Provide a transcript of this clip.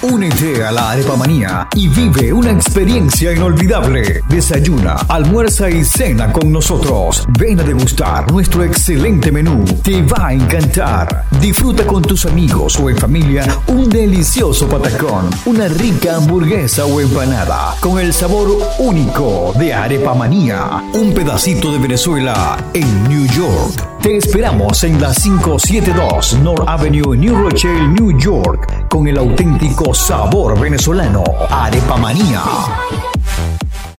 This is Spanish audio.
Únete a la Arepamanía y vive una experiencia inolvidable. Desayuna, almuerza y cena con nosotros. Ven a degustar nuestro excelente menú. Te va a encantar. Disfruta con tus amigos o en familia un delicioso patacón, una rica hamburguesa o empanada con el sabor único de Arepamanía. Un pedacito de Venezuela en New York. Te esperamos en la 572 North Avenue, New Rochelle, New York, con el auténtico sabor venezolano. Arepamanía.